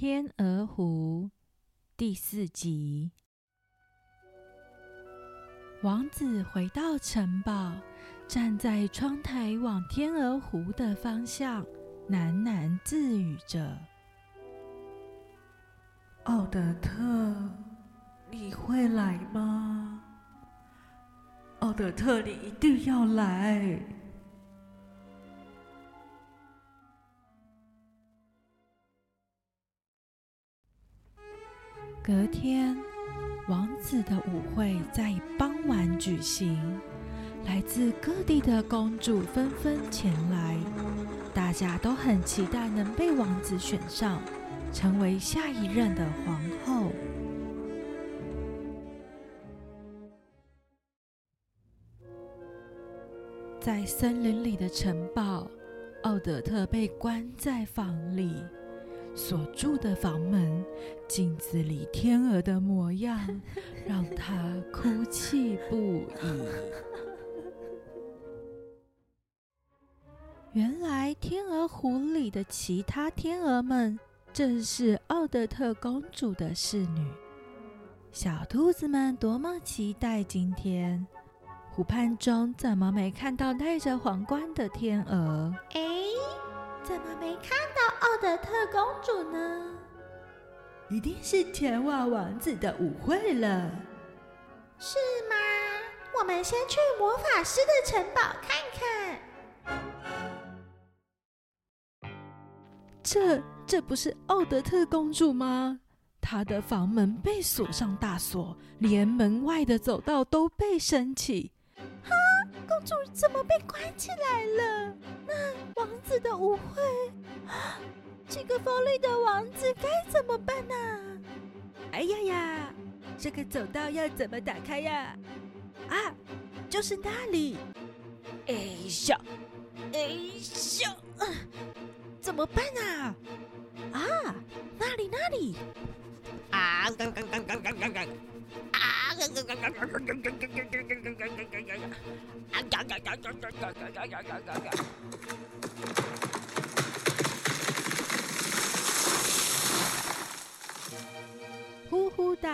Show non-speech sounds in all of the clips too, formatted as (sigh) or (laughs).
天鹅湖第四集。王子回到城堡，站在窗台往天鹅湖的方向，喃喃自语着：“奥德特，你会来吗？奥德特，你一定要来！”隔天，王子的舞会在傍晚举行，来自各地的公主纷纷前来，大家都很期待能被王子选上，成为下一任的皇后。在森林里的城堡，奥德特被关在房里。锁住的房门，镜子里天鹅的模样，(laughs) 让他哭泣不已。(laughs) 原来天鹅湖里的其他天鹅们，正是奥德特公主的侍女。小兔子们多么期待今天！湖畔中怎么没看到戴着皇冠的天鹅？哎，怎么没看到？奥德特公主呢？一定是前往王子的舞会了，是吗？我们先去魔法师的城堡看看。这这不是奥德特公主吗？她的房门被锁上大锁，连门外的走道都被升起。哈，公主怎么被关起来了？那王子的舞会？这个锋利的王子该怎么办呢？哎呀呀，这个走道要怎么打开呀？啊，就是那里！哎呀，哎呀，怎么办啊？啊，那里那里！啊！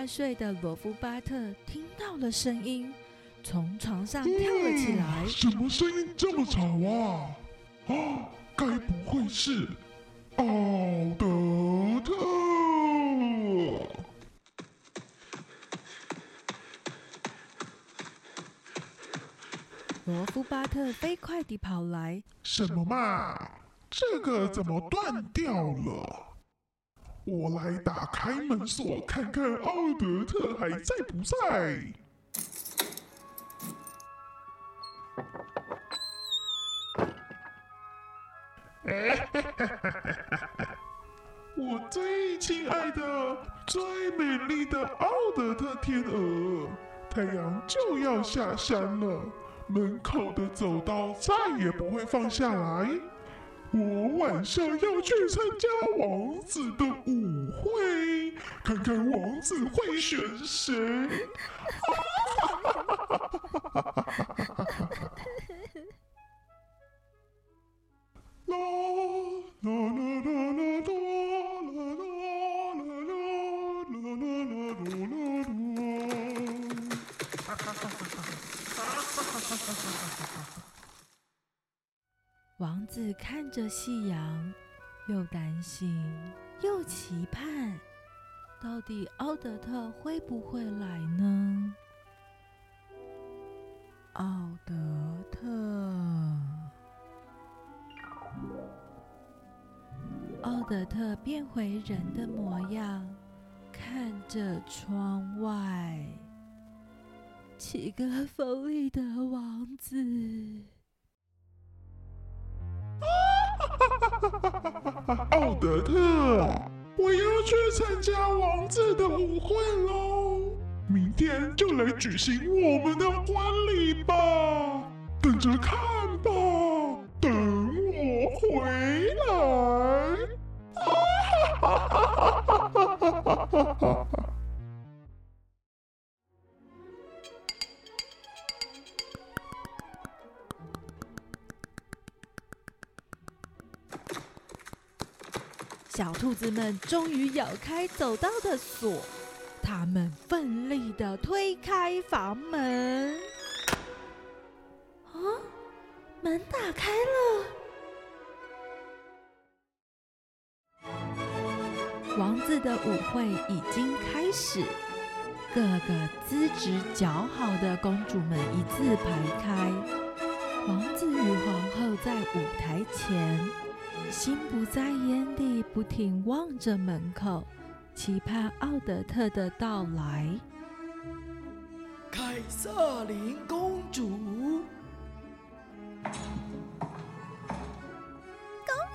大睡的罗夫巴特听到了声音，从床上跳了起来。什么声音这么吵啊？啊，该不会是奥德特？罗夫巴特飞快地跑来。什么嘛？这个怎么断掉了？我来打开门锁，看看奥德特还在不在。我最亲爱的、最美丽的奥德特天鹅，太阳就要下山了，门口的走道再也不会放下来。我晚上要去参加王子的舞会，看看王子会选谁。哈哈哈哈哈哈。子看着夕阳，又担心又期盼，到底奥德特会不会来呢？奥德特，奥德特变回人的模样，看着窗外，七个锋利的王子。(laughs) 奥德特，我要去参加王子的舞会喽！明天就来举行我们的婚礼吧，等着看吧，等我回来！哈哈哈哈哈哈！小兔子们终于咬开走道的锁，他们奋力的推开房门。啊，门打开了。王子的舞会已经开始，各个资质较好的公主们一字排开。王子与皇后在舞台前，心不在焉地不停望着门口，期盼奥德特的到来。凯瑟琳公主，恭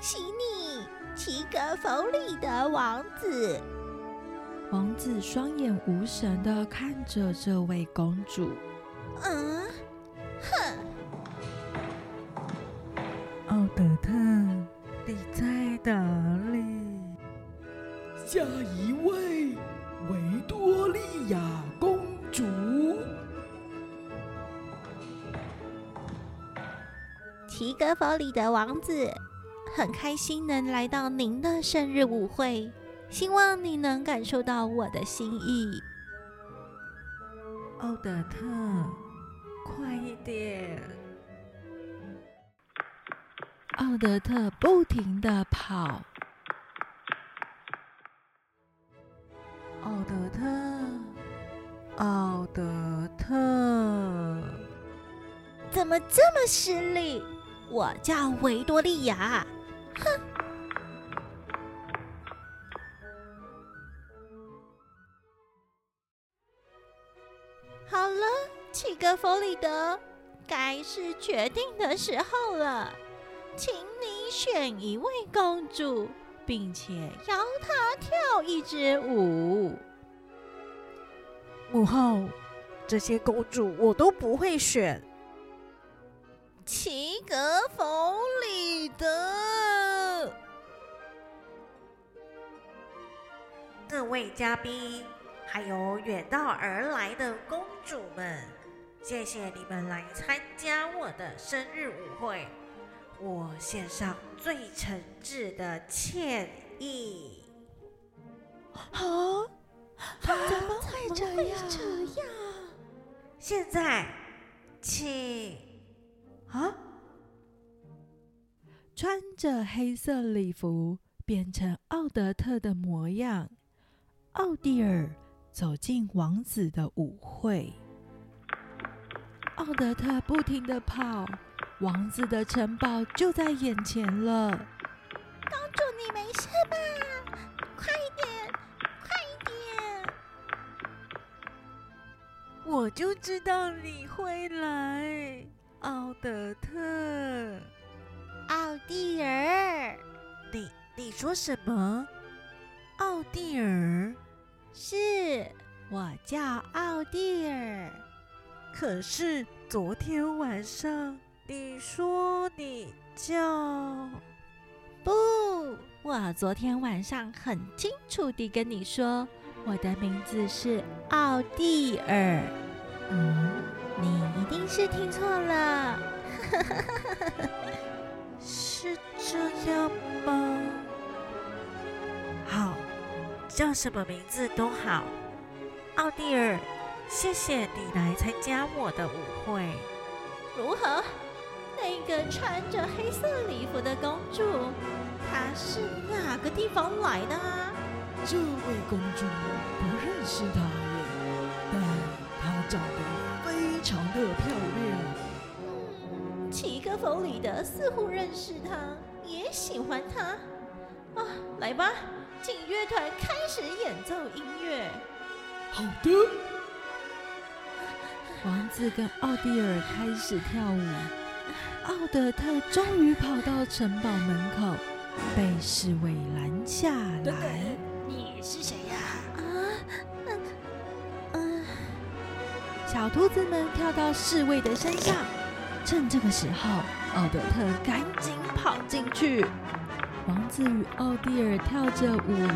喜你！齐格弗里的王子，王子双眼无神的看着这位公主。嗯，哼，奥德特，你在哪里？下一位维多利亚公主，齐格弗里的王子。很开心能来到您的生日舞会，希望你能感受到我的心意。奥德特，快一点！奥德特不停的跑。奥德特，奥德特，怎么这么失礼？我叫维多利亚。哼！好了，齐格弗里德，该是决定的时候了，请你选一位公主，并且邀她跳一支舞。母后，这些公主我都不会选。齐格弗里德，各位嘉宾，还有远道而来的公主们，谢谢你们来参加我的生日舞会，我献上最诚挚的歉意。啊？怎么会这样？现在，请。啊！穿着黑色礼服变成奥德特的模样，奥蒂尔走进王子的舞会。奥德特不停的跑，王子的城堡就在眼前了。公主，你没事吧？快一点，快一点！我就知道你会来。奥德特，奥蒂尔，你你说什么？奥蒂尔，是我叫奥蒂尔。可是昨天晚上你说你叫……不，我昨天晚上很清楚地跟你说，我的名字是奥蒂尔。嗯。你一定是听错了，(laughs) 是这样吗？好，叫什么名字都好。奥蒂尔，谢谢你来参加我的舞会。如何？那个穿着黑色礼服的公主，她是哪个地方来的啊？这位公主不认识她耶，但她长得。非常的漂亮。嗯，齐格弗里德似乎认识她，也喜欢她。啊，来吧，请乐团开始演奏音乐。好的。(laughs) 王子跟奥蒂尔开始跳舞。奥德特终于跑到城堡门口，被侍卫拦下来。你是谁呀？小兔子们跳到侍卫的身上，趁这个时候，奥德特赶紧跑进去。王子与奥蒂尔跳着舞，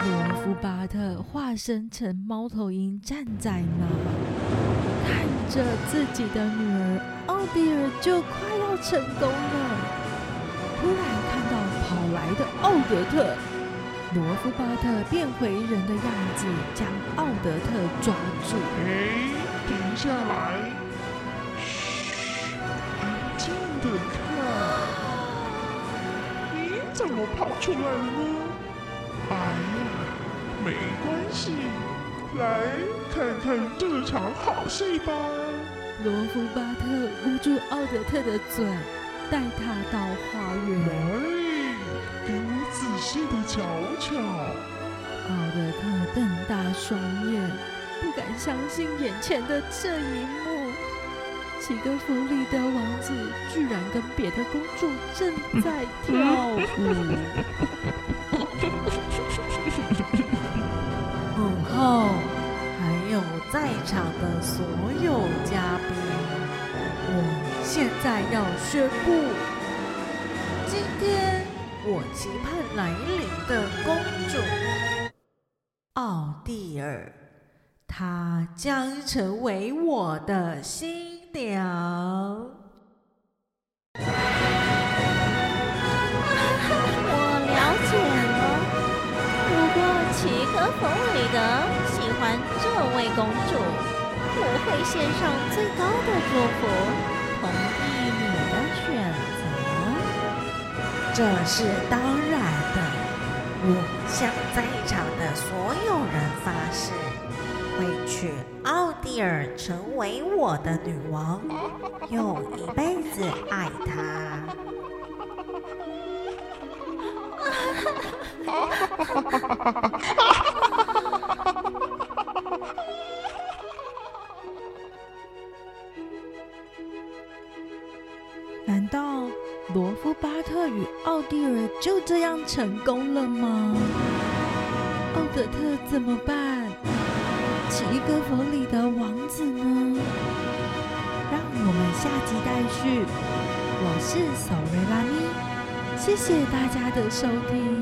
罗夫巴特化身成猫头鹰站在那，看着自己的女儿奥蒂尔就快要成功了。突然看到跑来的奥德特。罗夫巴特变回人的样子，将奥德特抓住。哎，停下来！嘘，安静的看。你怎么跑出来了呢？哎呀，没关系，来看看这场好戏吧。罗夫巴特捂住奥德特的嘴，带他到花园。来，给我仔细的瞧瞧。奥德特瞪大双眼，不敢相信眼前的这一幕。齐格弗里德王子居然跟别的公主正在跳舞。母后，还有在场的所有嘉宾，我现在要宣布，今天我期盼来临的公主奥蒂尔，她将成为我的新娘。公主，我会献上最高的祝福，同意你的选择。这是当然的。我向在场的所有人发誓，会娶奥蒂尔成为我的女王，用一辈子爱她。难 (laughs) 与奥蒂尔就这样成功了吗？奥德特怎么办？奇格弗里的王子呢？让我们下集待续。我是索瑞拉咪，谢谢大家的收听。